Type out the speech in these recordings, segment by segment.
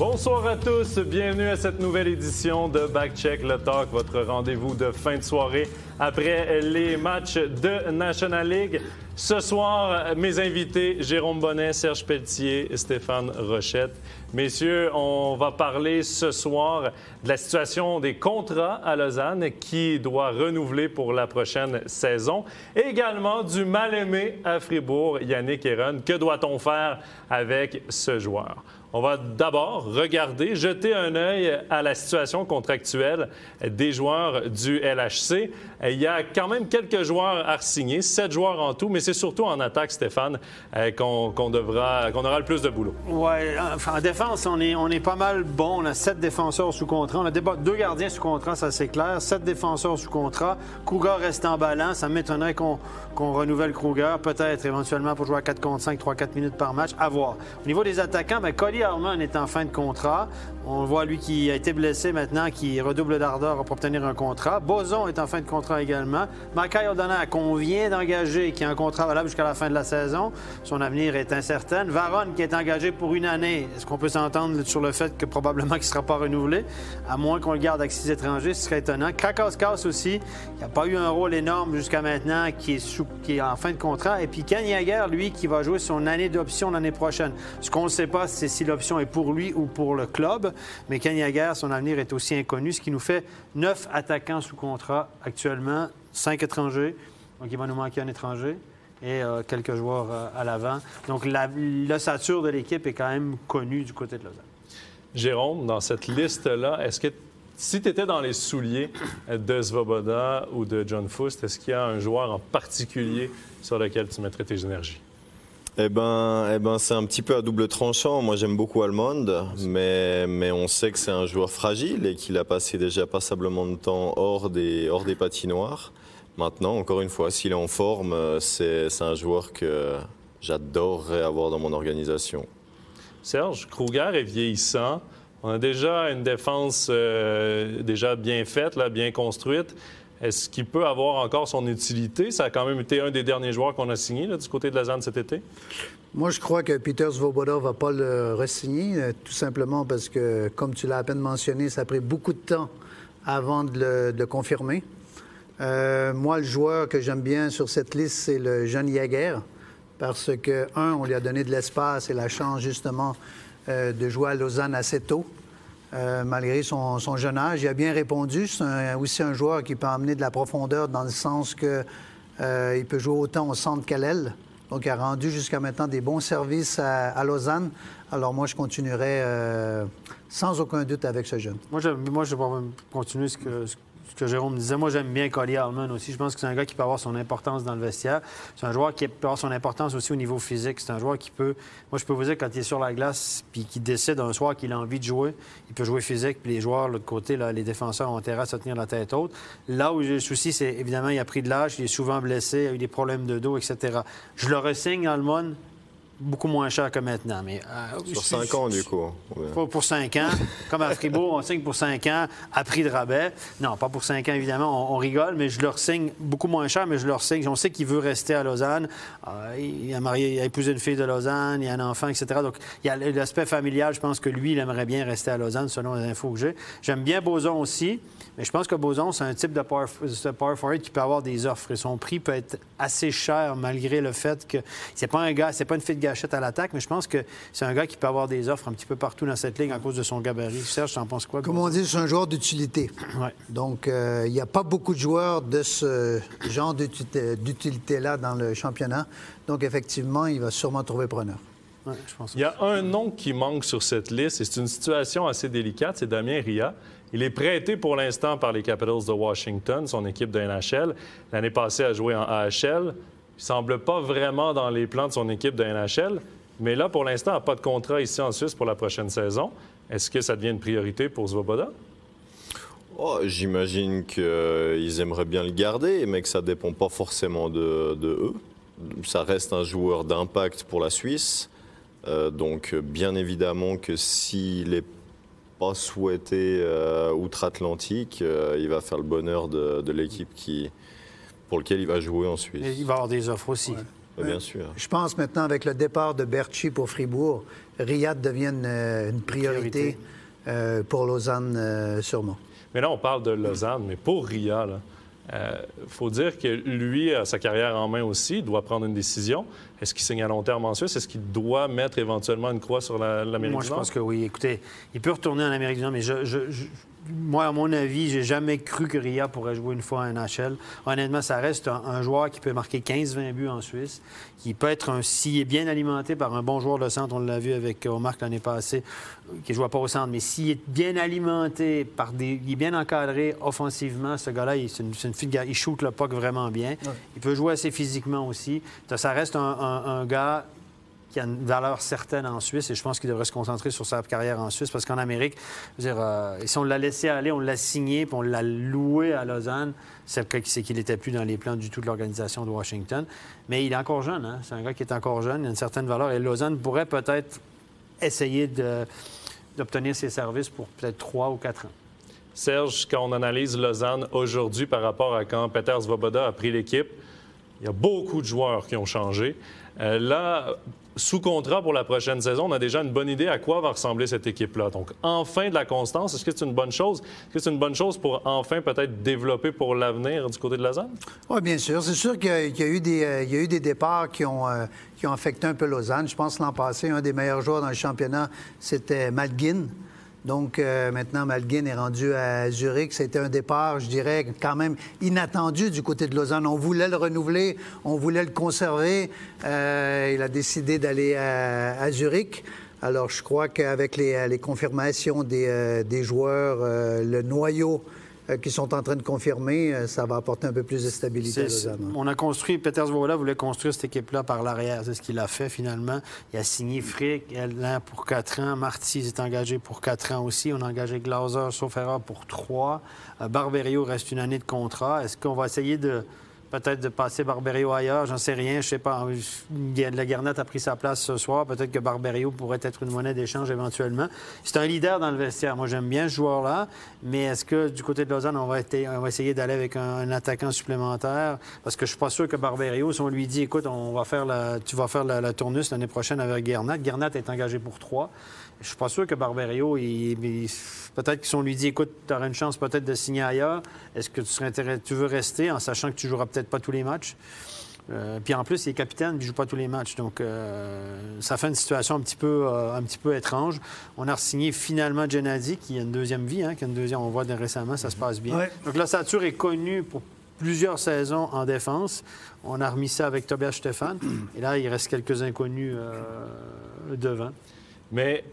Bonsoir à tous, bienvenue à cette nouvelle édition de Backcheck le Talk, votre rendez-vous de fin de soirée après les matchs de National League. Ce soir, mes invités, Jérôme Bonnet, Serge Pelletier, Stéphane Rochette. Messieurs, on va parler ce soir de la situation des contrats à Lausanne qui doit renouveler pour la prochaine saison. Également du mal-aimé à Fribourg, Yannick Heron. Que doit-on faire avec ce joueur? On va d'abord regarder, jeter un œil à la situation contractuelle des joueurs du LHC. Il y a quand même quelques joueurs à signer, sept joueurs en tout, mais c'est surtout en attaque, Stéphane, euh, qu'on devra, aura le plus de boulot. Oui, en défense, on est, on est pas mal bon. On a sept défenseurs sous contrat. On a deux gardiens sous contrat, ça c'est clair. Sept défenseurs sous contrat. Kruger reste en balance. Ça m'étonnerait qu'on renouvelle Kruger, peut-être éventuellement pour jouer à 4 contre 5, 3-4 minutes par match. À voir. Au niveau des attaquants, bien, Collier Harmon est en fin de contrat. On voit lui qui a été blessé maintenant, qui redouble d'ardeur pour obtenir un contrat. Boson est en fin de contrat également. Mackay O'Donnell, qu'on vient d'engager, qui a un contrat valable jusqu'à la fin de la saison. Son avenir est incertain. Varon, qui est engagé pour une année. Est-ce qu'on peut s'entendre sur le fait que probablement qu'il ne sera pas renouvelé, à moins qu'on le garde avec six étrangers, ce serait étonnant. Krakowskaus aussi, qui n'a pas eu un rôle énorme jusqu'à maintenant, qui est, en fin de contrat. Et puis Ken Yager, lui, qui va jouer son année d'option l'année prochaine. Ce qu'on ne sait pas, c'est si l'option est pour lui ou pour le club. Mais Ken Yager, son avenir est aussi inconnu, ce qui nous fait neuf attaquants sous contrat actuellement, cinq étrangers. Donc, il va nous manquer un étranger et euh, quelques joueurs euh, à l'avant. Donc, l'ossature de l'équipe est quand même connue du côté de Lausanne. Jérôme, dans cette liste-là, est-ce que si tu étais dans les souliers de Svoboda ou de John Foust, est-ce qu'il y a un joueur en particulier sur lequel tu mettrais tes énergies? Eh ben, eh ben c'est un petit peu à double tranchant. Moi, j'aime beaucoup Almond, mais, mais on sait que c'est un joueur fragile et qu'il a passé déjà passablement de temps hors des, hors des patinoires. Maintenant, encore une fois, s'il est en forme, c'est un joueur que j'adorerais avoir dans mon organisation. Serge, Kruger est vieillissant. On a déjà une défense euh, déjà bien faite, là, bien construite. Est-ce qu'il peut avoir encore son utilité? Ça a quand même été un des derniers joueurs qu'on a signé du côté de la cet été. Moi, je crois que Peter Svoboda ne va pas le re-signer, euh, tout simplement parce que, comme tu l'as à peine mentionné, ça a pris beaucoup de temps avant de le, confirmer. Euh, moi, le joueur que j'aime bien sur cette liste, c'est le jeune Jaguer, parce que, un, on lui a donné de l'espace et la chance, justement, euh, de jouer à Lausanne assez tôt. Euh, malgré son, jeune âge. Il a bien répondu. C'est aussi un joueur qui peut amener de la profondeur dans le sens qu'il euh, peut jouer autant au centre qu'à l'aile. Donc, il a rendu jusqu'à maintenant des bons services à, Lausanne. Alors, moi, je continuerai euh, sans aucun doute avec ce jeune. Moi, je, vais continuer ce que, que Jérôme disait. Moi, j'aime bien Collier Allman aussi. Je pense que c'est un gars qui peut avoir son importance dans le vestiaire. C'est un joueur qui peut avoir son importance aussi au niveau physique. C'est un joueur qui peut. Moi, je peux vous dire, quand il est sur la glace puis qu'il décide un soir qu'il a envie de jouer, il peut jouer physique. Puis les joueurs, de l'autre côté, là, les défenseurs ont intérêt à se tenir la tête haute. Là où j'ai le souci, c'est évidemment, il a pris de l'âge, il est souvent blessé, il a eu des problèmes de dos, etc. Je le ressigne, Allman beaucoup moins cher que maintenant. Mais, euh, Sur 5 ans, du coup. Pour 5 ans. Comme à Fribourg, on signe pour 5 ans à prix de rabais. Non, pas pour 5 ans, évidemment. On, rigole, mais je leur signe beaucoup moins cher, mais je leur signe. On sait qu'il veut rester à Lausanne. Euh, il, a marié, il a épousé une fille de Lausanne, il a un enfant, etc. Donc, il y a l'aspect familial. Je pense que lui, il aimerait bien rester à Lausanne, selon les infos que j'ai. J'aime bien Boson aussi. Mais je pense que Boson, c'est un type de power, forward qui peut avoir des offres. Et son prix peut être assez cher malgré le fait que c'est pas un gars, c'est pas une fille de gâchette à l'attaque, mais je pense que c'est un gars qui peut avoir des offres un petit peu partout dans cette ligue à cause de son gabarit. Serge, en penses quoi? Comme on dit, c'est un joueur d'utilité. Donc, euh, il n'y a pas beaucoup de joueurs de ce genre d'utilité-là dans le championnat. Donc, effectivement, il va sûrement trouver preneur. je pense il y a un nom qui manque sur cette liste et c'est une situation assez délicate, c'est Damien Ria. Il est prêté pour l'instant par les Capitals de Washington, son équipe de NHL. L'année passée, a joué en AHL. Il semble pas vraiment dans les plans de son équipe de NHL. Mais là, pour l'instant, il n'a pas de contrat ici en Suisse pour la prochaine saison. Est-ce que ça devient une priorité pour Svoboda? Oh, J'imagine qu'ils aimeraient bien le garder, mais que ça ne dépend pas forcément de, eux. Ça reste un joueur d'impact pour la Suisse. Euh, donc, bien évidemment que s'il est pas souhaité euh, outre-Atlantique, euh, il va faire le bonheur de, l'équipe qui, pour lequel il va jouer en Suisse. il va avoir des offres aussi. bien sûr. Je pense maintenant, avec le départ de Berchi pour Fribourg, Riyad devienne euh, une priorité, euh, pour Lausanne, euh, sûrement. Mais là, on parle de Lausanne, mais pour Ria, il faut dire que lui a sa carrière en main aussi, il doit prendre une décision. Est-ce qu'il signe à long terme en Suisse? Est-ce qu'il doit mettre éventuellement une croix sur la- l'Amérique Moi, du je Nord? pense que oui. Écoutez, il peut retourner en Amérique du Nord, mais je, je- je- moi, à mon avis, j'ai jamais cru que Ria pourrait jouer une fois en NHL. Honnêtement, ça reste un, un joueur qui peut marquer 15-20 buts en Suisse, qui peut être un, s'il est bien alimenté par un bon joueur de centre, on l'a vu avec Omar l'année passée, euh, qui ne jouait pas au centre, mais s'il est bien alimenté par des, il est bien encadré offensivement, ce gars-là, il, c'est une, c'est une il shoot le puck vraiment bien. Il peut jouer assez physiquement aussi. Ça reste un, un- un gars qui a une valeur certaine en Suisse et je pense qu'il devrait se concentrer sur sa carrière en Suisse parce qu'en Amérique, dire, euh, si on l'a laissé aller, on l'a signé puis on l'a loué à Lausanne, c'est qu'il n'était plus dans les plans du tout de l'organisation de Washington. Mais il est encore jeune, hein? c'est un gars qui est encore jeune, il a une certaine valeur et Lausanne pourrait peut-être essayer d'obtenir ses services pour peut-être trois ou quatre ans. Serge, quand on analyse Lausanne aujourd'hui par rapport à quand Peter Svoboda a pris l'équipe, il y a beaucoup de joueurs qui ont changé. Euh, là, sous contrat pour la prochaine saison, on a déjà une bonne idée à quoi va ressembler cette équipe-là. Donc, enfin de la constance, est-ce que c'est une bonne chose? C'est une bonne chose pour enfin peut-être développer pour l'avenir du côté de Lausanne? Oui, bien sûr. C'est sûr qu'il y, a- euh, eu des départs qui ont, euh, qui ont affecté un peu Lausanne. Je pense l'an passé, un des meilleurs joueurs dans le championnat, c'était Malguin. Donc euh, maintenant, Malguin est rendu à Zurich. C'était un départ, je dirais, quand même inattendu du côté de Lausanne. On voulait le renouveler, on voulait le conserver. Euh, il a décidé d'aller à, Zurich. Alors, je crois qu'avec les, les confirmations des, euh, des joueurs, euh, le noyau qui sont en train de confirmer, euh, ça va apporter un peu plus de stabilité à Lausanne. on a construit, Peter Zwola voulait construire cette équipe-là par l'arrière. C'est ce qu'il a fait finalement. Il a signé Frick Alain pour quatre ans. Marty s'est engagé pour quatre ans aussi. On a engagé Glauser, erreur, pour trois. Euh, Barberio reste une année de contrat. Est-ce qu'on va essayer de peut-être de passer Barberio ailleurs? J'en sais rien. Je sais pas. La Garnette a pris sa place ce soir. Peut-être que Barberio pourrait être une monnaie d'échange éventuellement. C'est un leader dans le vestiaire. Moi, j'aime bien ce joueur-là. Mais est-ce que du côté de Lausanne, on va, essayer d'aller avec un, attaquant supplémentaire? Parce que je suis pas sûr que Barberio, si on lui dit, écoute, on va faire tu vas faire la, la tournus l'année prochaine avec Guernat. Guernat est engagé pour trois. Je suis pas sûr que Barberio, il- peut-être que si on lui dit, écoute, tu auras une chance peut-être de signer ailleurs, est-ce que tu, serais tu veux rester en sachant que tu joueras peut-être pas tous les matchs? Euh, puis en plus, il est capitaine, puis il joue pas tous les matchs. Donc, euh, ça fait une situation un petit peu, euh, un petit peu étrange. On a signé finalement Gennady, qui a une deuxième vie, hein, qui a une deuxième, on voit récemment, ça se passe bien. Ouais. Donc, l'ossature est connue pour plusieurs saisons en défense. On a remis ça avec Tobias Stéphane. Et là, il reste quelques inconnus euh, devant. Mais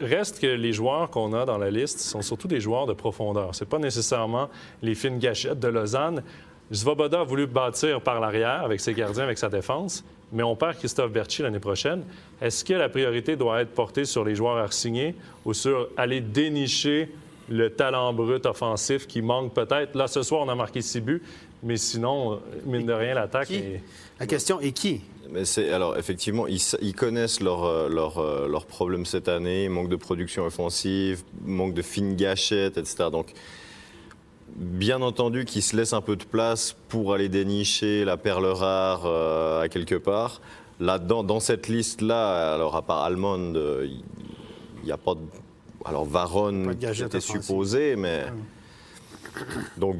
reste que les joueurs qu'on a dans la liste sont surtout des joueurs de profondeur. C'est pas nécessairement les fines gâchettes de Lausanne. Svoboda a voulu bâtir par l'arrière avec ses gardiens, avec sa défense, mais on perd Christophe Berchi l'année prochaine. Est-ce que la priorité doit être portée sur les joueurs à signer ou sur aller dénicher le talent brut offensif qui manque peut-être? Là, ce soir, on a marqué six buts, mais sinon, mine de rien, l'attaque est... La question est qui? Mais c'est alors effectivement, ils, connaissent leurs euh, leurs, euh, leurs problèmes cette année, manque de production offensive, manque de fines gâchettes, etc. Donc, bien entendu, qu'ils se laissent un peu de place pour aller dénicher la perle rare euh, à quelque part. Là, dans, dans cette liste-là, alors à part Almond, euh, il n'y a pas de. Alors Varon, offensif. supposé, mais. Donc,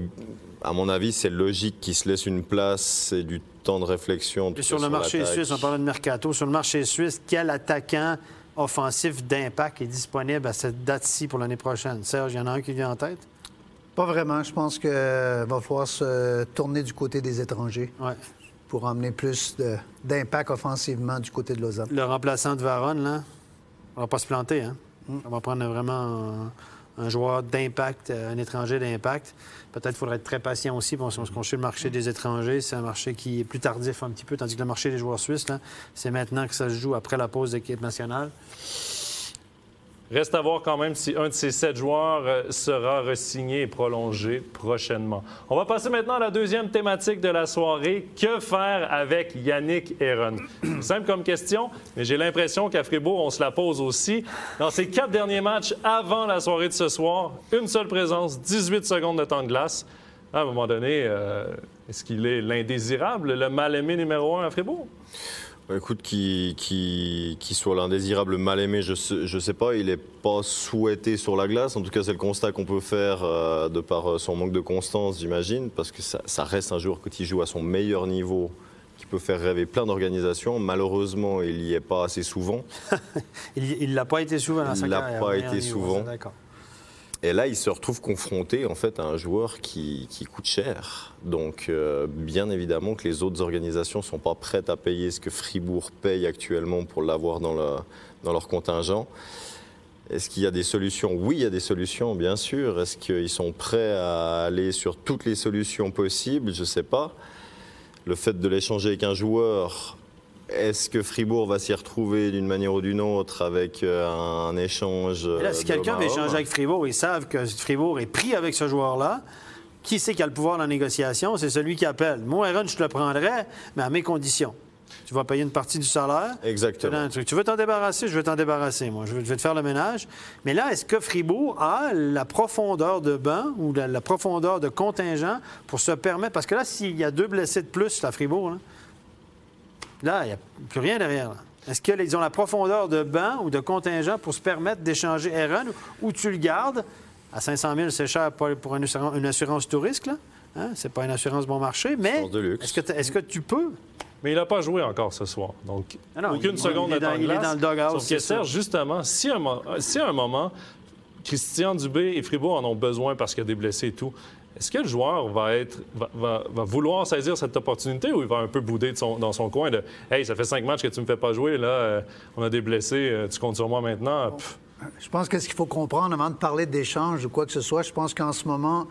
à mon avis, c'est logique qu'ils se laissent une place et du temps de réflexion. Et sur le marché suisse, on parlait de mercato. Sur le marché suisse, quel attaquant offensif d'impact est disponible à cette date-ci pour l'année prochaine? Serge, il y en a un qui vient en tête? Pas vraiment. Je pense qu'il va falloir se tourner du côté des étrangers pour emmener plus d'impact offensivement du côté de Lausanne. Le remplaçant de Varon, là, on va pas se planter, hein? On va prendre vraiment un, un joueur d'impact, euh, un étranger d'impact. Peut-être qu'il faudrait être très patient aussi, parce qu'on se consulte le marché des étrangers. C'est un marché qui est plus tardif un petit peu, tandis que le marché des joueurs suisses, là, c'est maintenant que ça se joue après la pause d'équipe nationale. Reste à voir quand même si un de ces sept joueurs euh, sera resigné et prolongé prochainement. On va passer maintenant à la deuxième thématique de la soirée. Que faire avec Yannick Heron? Simple comme question, mais j'ai l'impression qu'à Fribourg, on se la pose aussi. Dans ses quatre derniers matchs avant la soirée de ce soir, une seule présence, 18 secondes de temps de glace. À un moment donné, euh, Est-ce qu'il est l'indésirable, le mal-aimé numéro un à Fribourg? Bah, écoute, qui, qui, qui soit l'indésirable mal aimé, je sais, je sais pas, il n'est pas souhaité sur la glace. En tout cas, c'est le constat qu'on peut faire euh, de par euh, son manque de constance, j'imagine, parce que ça, ça reste un joueur qui joue à son meilleur niveau, qui peut faire rêver plein d'organisations. Malheureusement, il n'y est pas assez souvent. Il ne l'a pas été souvent sa Il l'a carrière. pas été niveau, souvent. D'accord. Et là, il se retrouve confronté en fait à un joueur qui, coûte cher. Donc, euh, bien évidemment que les autres organisations sont pas prêtes à payer ce que Fribourg paye actuellement pour l'avoir dans, dans leur contingent. Est-ce qu'il y a des solutions? Oui, il y a des solutions, bien sûr. Est-ce qu'ils sont prêts à aller sur toutes les solutions possibles? Je ne sais pas. Le fait de l'échanger avec un joueur, est-ce que Fribourg va s'y retrouver d'une manière ou d'une autre avec euh, un échange Et là, si euh, quelqu'un veut échanger avec Fribourg, ils savent que Fribourg est pris avec ce joueur-là. Qui c'est qui a le pouvoir dans la négociation? C'est celui qui appelle. Moi, Aaron, je te le prendrais, mais à mes conditions. Tu vas payer une partie du salaire. Exactement. Tu veux t'en débarrasser, je veux t'en débarrasser, moi. Je vais te faire le ménage. Mais là, est-ce que Fribourg a la profondeur de banc ou la, la profondeur de contingent pour se permettre? Parce que là, s'il y a deux blessés de plus à Fribourg, là, là, il n'y a plus rien derrière. là. Est-ce qu'ils ont la profondeur de banc ou de contingent pour se permettre d'échanger Aaron ou tu le gardes? À 500 000, c'est cher pour pour une assurance, une assurance tout risque, là? Hein? C'est pas une assurance bon marché, mais Assurance de luxe. est-ce que, t'as- est-ce que tu peux? Mais il n'a pas joué encore ce soir. Donc, Ah non, aucune il- seconde il est dans- il est dans le dugout, Sauf que. Serge, justement, si à un, mo- si à un moment, Christian Dubé et Fribourg en ont besoin parce qu'il y a des blessés et tout, est-ce que le joueur va, être, va, va- va vouloir saisir cette opportunité ou il va un peu bouder de son- dans son coin de Hey, ça fait cinq matchs que tu me fais pas jouer, là, euh, on a des blessés, euh, tu comptes sur moi maintenant? Pff, Je pense que ce qu'il faut comprendre avant de parler d'échange ou quoi que ce soit, je pense qu'en ce moment,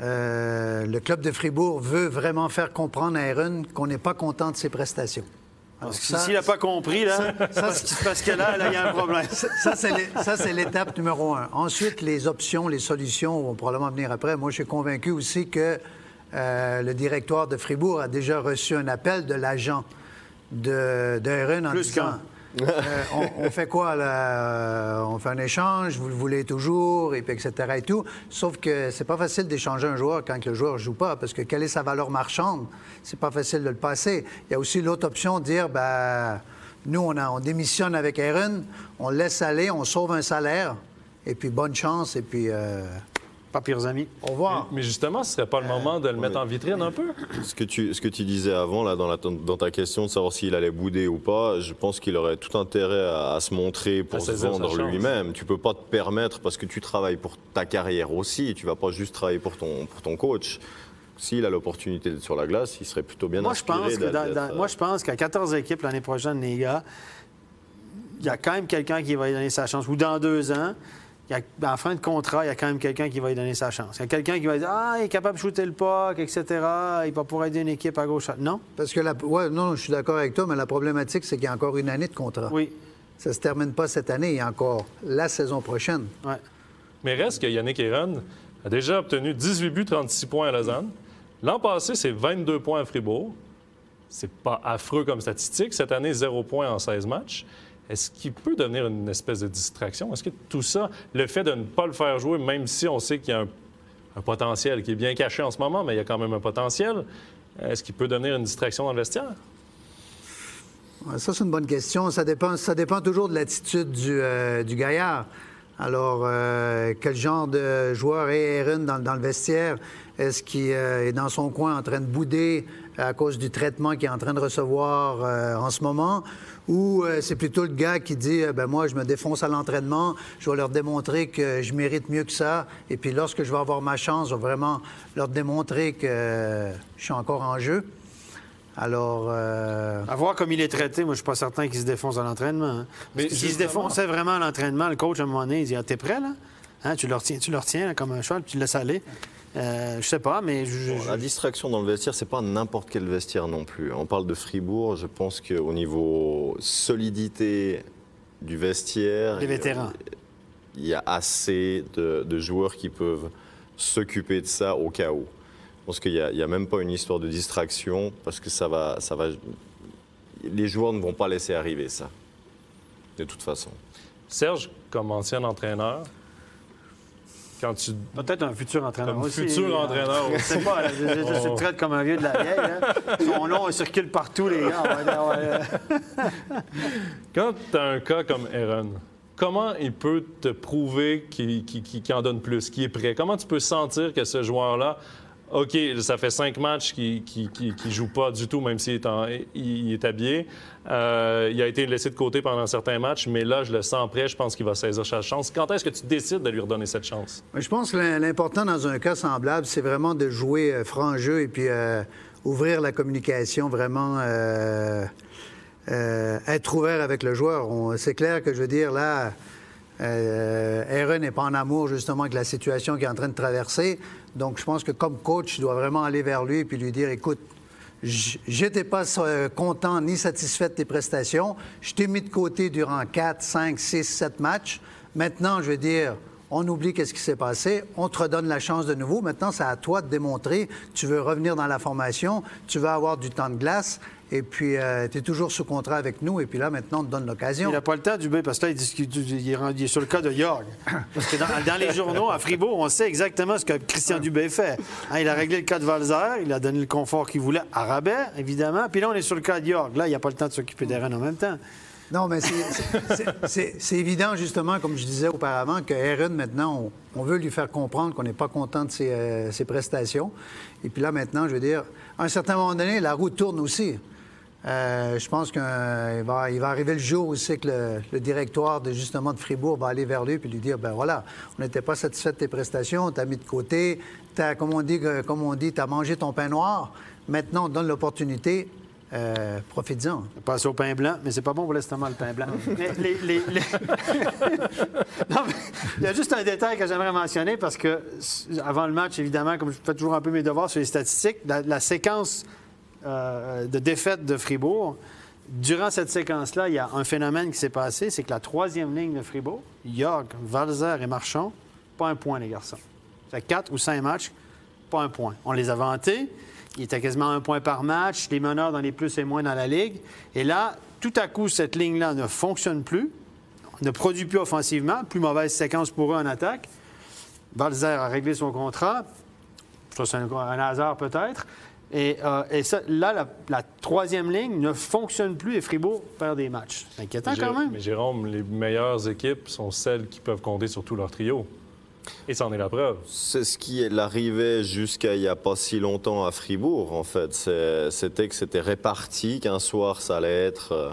euh, le club de Fribourg veut vraiment faire comprendre à Aaron qu'on n'est pas content de ses prestations. Parce que s'il n'a pas compris, là, ça, parce que là, il y a un problème. Ça, c'est l'é- ça, c'est l'étape numéro un. Ensuite, les options, les solutions vont probablement venir après. Moi, je suis convaincu aussi que euh, le directoire de Fribourg a déjà reçu un appel de l'agent de, de en Plus disant... euh, on, fait quoi là? Euh, On fait un échange, vous le voulez toujours, et puis etc. et tout. Sauf que c'est pas facile d'échanger un joueur quand le joueur joue pas, parce que quelle est sa valeur marchande? C'est pas facile de le passer. Il y a aussi l'autre option de dire, ben, nous, on, a- on démissionne avec Aaron, on laisse aller, on sauve un salaire, et puis bonne chance, et puis euh, Pas pires amis. au revoir. Mais justement, ce serait pas le moment de le mettre en vitrine un peu? Ce que tu, ce que tu disais avant, là, dans, la- dans ta question de savoir s'il allait bouder ou pas, je pense qu'il aurait tout intérêt à, à se montrer pour À se vendre lui-même. Tu peux pas te permettre, parce que tu travailles pour ta carrière aussi, tu vas pas juste travailler pour ton, pour ton coach. S'il a l'opportunité d'être sur la glace, il serait plutôt bien Moi, je pense que dans- dans- moi, je pense qu'à 14 équipes l'année prochaine, les gars, il y a quand même quelqu'un qui va lui donner sa chance. Ou dans deux ans, y a- en fin de contrat, il y a quand même quelqu'un qui va lui donner sa chance. Il y a quelqu'un qui va dire Ah, il est capable de shooter le puck, etc. Il va pouvoir aider une équipe à gauche. Non? Parce que, la, ouais, non, je suis d'accord avec toi, mais la problématique, c'est qu'il y a encore une année de contrat. Oui. Ça se termine pas cette année, il y a encore la saison prochaine. Ouais. Mais reste que Yannick Aaron a déjà obtenu 18 buts, 36 points à Lausanne. L'an passé, c'est 22 points à Fribourg. C'est pas affreux comme statistique. Cette année, 0 points en 16 matchs. Est-ce qu'il peut devenir une espèce de distraction? Est-ce que tout ça, le fait de ne pas le faire jouer, même si on sait qu'il y a un, potentiel qui est bien caché en ce moment, mais il y a quand même un potentiel, est-ce qu'il peut devenir une distraction dans le vestiaire? Ça, c'est une bonne question. Ça dépend, ça dépend toujours de l'attitude du, euh, du gaillard. Alors, euh, quel genre de joueur est Aaron dans, le vestiaire? Est-ce qu'il euh, est dans son coin en train de bouder à cause du traitement qu'il est en train de recevoir euh, en ce moment? Ou euh, c'est plutôt le gars qui dit, euh, ben moi, je me défonce à l'entraînement, je vais leur démontrer que je mérite mieux que ça, et puis lorsque je vais avoir ma chance, je vais vraiment leur démontrer que euh, je suis encore en jeu. Alors, euh, À voir comme il est traité, moi, je suis pas certain qu'il se défonce à l'entraînement. hein. Mais S'il se défonçait vraiment à l'entraînement, le coach, à un moment donné, il dit Ah, T'es prêt, là? Hein, Tu le retiens, tu le retiens là, comme un cheval, puis tu le laisses aller. Euh, je sais pas, mais je- Bon, je- la distraction dans le vestiaire, c'est pas n'importe quel vestiaire non plus. On parle de Fribourg, je pense qu'au niveau solidité du vestiaire, Les vétérans. il y a assez de, de joueurs qui peuvent s'occuper de ça au cas où. Je pense qu'il n'y a, il y a même pas une histoire de distraction parce que ça va, ça va. Les joueurs ne vont pas laisser arriver ça. De toute façon. Serge, comme ancien entraîneur, quand tu. Peut-être un futur entraîneur Comme aussi. futur Euh, entraîneur Je sais pas, je, je, je, je Oh. traite comme un vieux de la vieille. Là. Son nom circule partout, les gars. Ouais, ouais, ouais. Quand tu as un cas comme Aaron, comment il peut te prouver qu'il en donne plus, qu'il est prêt? Comment tu peux sentir que ce joueur-là, OK, ça fait cinq matchs qu'il ne joue pas du tout, même s'il est, en- il- est habillé. Euh, il a été laissé de côté pendant certains matchs, mais là, je le sens prêt. Je pense qu'il va saisir sa chance. Quand est-ce que tu décides de lui redonner cette chance? Je pense que l'im- l'important dans un cas semblable, c'est vraiment de jouer euh, franc jeu et puis euh, ouvrir la communication, vraiment être ouvert avec le joueur. C'est clair que je veux dire, là, euh, n'est pas en amour justement avec la situation qu'il est en train de traverser. Donc je pense que comme coach, je dois vraiment aller vers lui et lui dire, écoute, J'étais pas euh, content ni satisfait de tes prestations. Je t'ai mis de côté durant 4, 5, 6, 7 matchs. Maintenant, je veux dire, on oublie qu'est-ce qui s'est passé. On te redonne la chance de nouveau. Maintenant, c'est à toi de démontrer. Tu veux revenir dans la formation. Tu veux avoir du temps de glace. Et puis, tu es toujours sous contrat avec nous. Et puis là, maintenant, on te donne l'occasion. Il n'a pas le temps, Dubé, parce que là, il, discute- il est rendu- il est sur le cas de York. Parce que dans, dans les journaux, à Fribourg, on sait exactement ce que Christian Dubé fait. Hein, il a réglé le cas de Valzer, il a donné le confort qu'il voulait à rabais, évidemment. Puis là, on est sur le cas de York. Là, il n'y a pas le temps de s'occuper des Rennes en même temps. Non, mais c'est- évident, justement, comme je disais auparavant, que Aaron, maintenant, on, on veut lui faire comprendre qu'on n'est pas content de ses, euh, ses prestations. Et puis là, maintenant, je veux dire, à un certain moment donné, la roue tourne aussi. Euh, je pense qu'il va, il va arriver le jour aussi que le, le directoire de, justement de Fribourg va aller vers lui et lui dire, ben voilà, on n'était pas satisfait de tes prestations, on t'a mis de côté, t'as, comme on dit, que- comme on dit, t'as mangé ton pain noir. Maintenant, on te donne l'opportunité, euh, profite-en. Passe au pain blanc, mais c'est pas bon pour l'estomac, le pain blanc. Mais les- les- les- non, mais il y a juste un détail que j'aimerais mentionner parce que avant le match, évidemment, comme je fais toujours un peu mes devoirs sur les statistiques, la, la séquence euh, de défaite de Fribourg, durant cette séquence-là, il y a un phénomène qui s'est passé, c'est que la troisième ligne de Fribourg, York, Valzer et Marchand, pas un point, les garçons. Ça fait quatre ou cinq matchs, pas un point. On les a vantés. Il était quasiment un point par match, les meneurs dans les plus et moins dans la Ligue. Et là, tout à coup, cette ligne-là ne fonctionne plus, ne produit plus offensivement, plus mauvaise séquence pour eux en attaque. Balzer a réglé son contrat. Ça, c'est un hasard peut-être. Et, euh, et ça, là, la, la troisième ligne ne fonctionne plus et Fribourg perd des matchs. C'est inquiétant quand même. Mais Jérôme, les meilleures équipes sont celles qui peuvent compter sur tout leur trio. Et c'en est la preuve. C'est ce qui arrivait jusqu'à il n'y a pas si longtemps à Fribourg, en fait. C'était que c'était réparti, qu'un soir, ça allait être euh,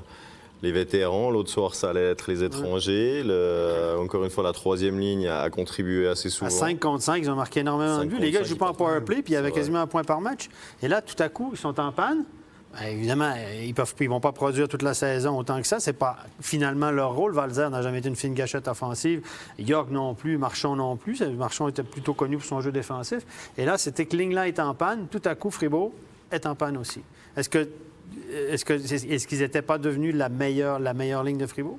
les vétérans, l'autre soir, ça allait être les étrangers. Le- encore une fois, la troisième ligne a, a contribué assez souvent. À 5 contre 5, ils ont marqué énormément de buts. Les gars ne jouent pas en ils portent power un. play, puis il y avait quasiment un point par match. Et là, tout à coup, ils sont en panne. Ben, évidemment, ils ne vont pas produire toute la saison autant que ça. C'est pas finalement leur rôle. Valzer n'a jamais été une fine gâchette offensive. York non plus, Marchand non plus. Marchand était plutôt connu pour son jeu défensif. Et là, c'était que ligne-là est en panne. Tout à coup, Fribourg est en panne aussi. Est-ce que est-ce que est-ce qu'ils n'étaient pas devenus la meilleure, la meilleure ligne de Fribourg?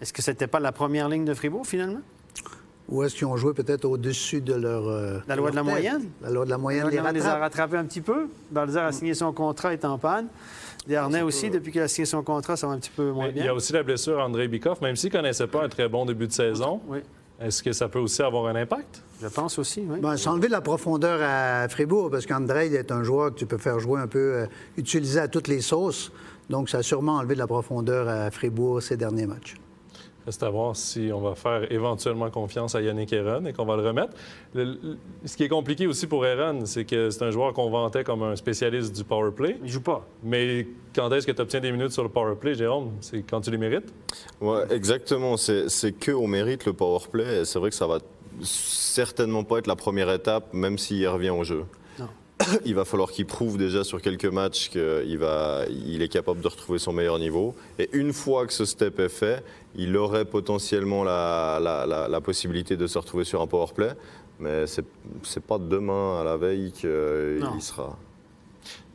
Est-ce que c'était pas la première ligne de Fribourg, finalement? Ou est-ce qu'ils ont joué peut-être au-dessus de leur. euh, La loi de la tête? moyenne? La loi de la moyenne les a rattrapés un petit peu. Balzer a signé son contrat, est en panne. Dernay aussi, depuis qu'il a signé son contrat, ça va un petit peu moins Mais il y bien. a aussi la blessure André Bikoff, même s'il ne connaissait pas un très bon début de saison. Oui, Est-ce que ça peut aussi avoir un impact? je pense aussi, oui. Ben, c'est enlever de la profondeur à Fribourg, parce qu'André est un joueur que tu peux faire jouer un peu, euh, utiliser à toutes les sauces. Donc, ça a sûrement enlevé de la profondeur à Fribourg ces derniers matchs. Reste à voir si on va faire éventuellement confiance à Yannick Aaron et qu'on va le remettre. Le- le- ce qui est compliqué aussi pour Aaron, c'est que c'est un joueur qu'on vantait comme un spécialiste du power play. Il joue pas. Mais quand est-ce que tu obtiens des minutes sur le power play, Jérôme? C'est quand tu les mérites? Ouais, exactement. C'est que au mérite le power play. C'est vrai que ça va certainement pas être la première étape, même s'il revient au jeu. Il va falloir qu'il prouve déjà sur quelques matchs qu'il va, il est capable de retrouver son meilleur niveau. Et une fois que ce step est fait, il aurait potentiellement la, la- la- la possibilité de se retrouver sur un power play. Mais c'est c'est pas demain à la veille qu'il sera.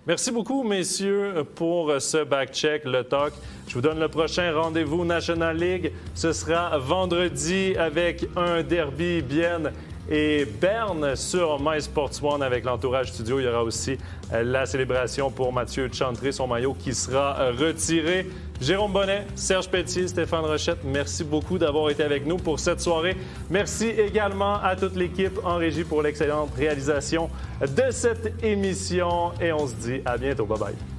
Merci beaucoup, messieurs, pour ce back-check, le talk. Je vous donne le prochain rendez-vous National League. Ce sera vendredi avec un derby bien et Berne sur My Sports One avec l'entourage studio. Il y aura aussi euh, la célébration pour Mathieu Chantré, son maillot qui sera euh, retiré. Jérôme Bonnet, Serge Pelletier, Stéphane Rochette, merci beaucoup d'avoir été avec nous pour cette soirée. Merci également à toute l'équipe en régie pour l'excellente réalisation de cette émission et on se dit à bientôt. Bye bye.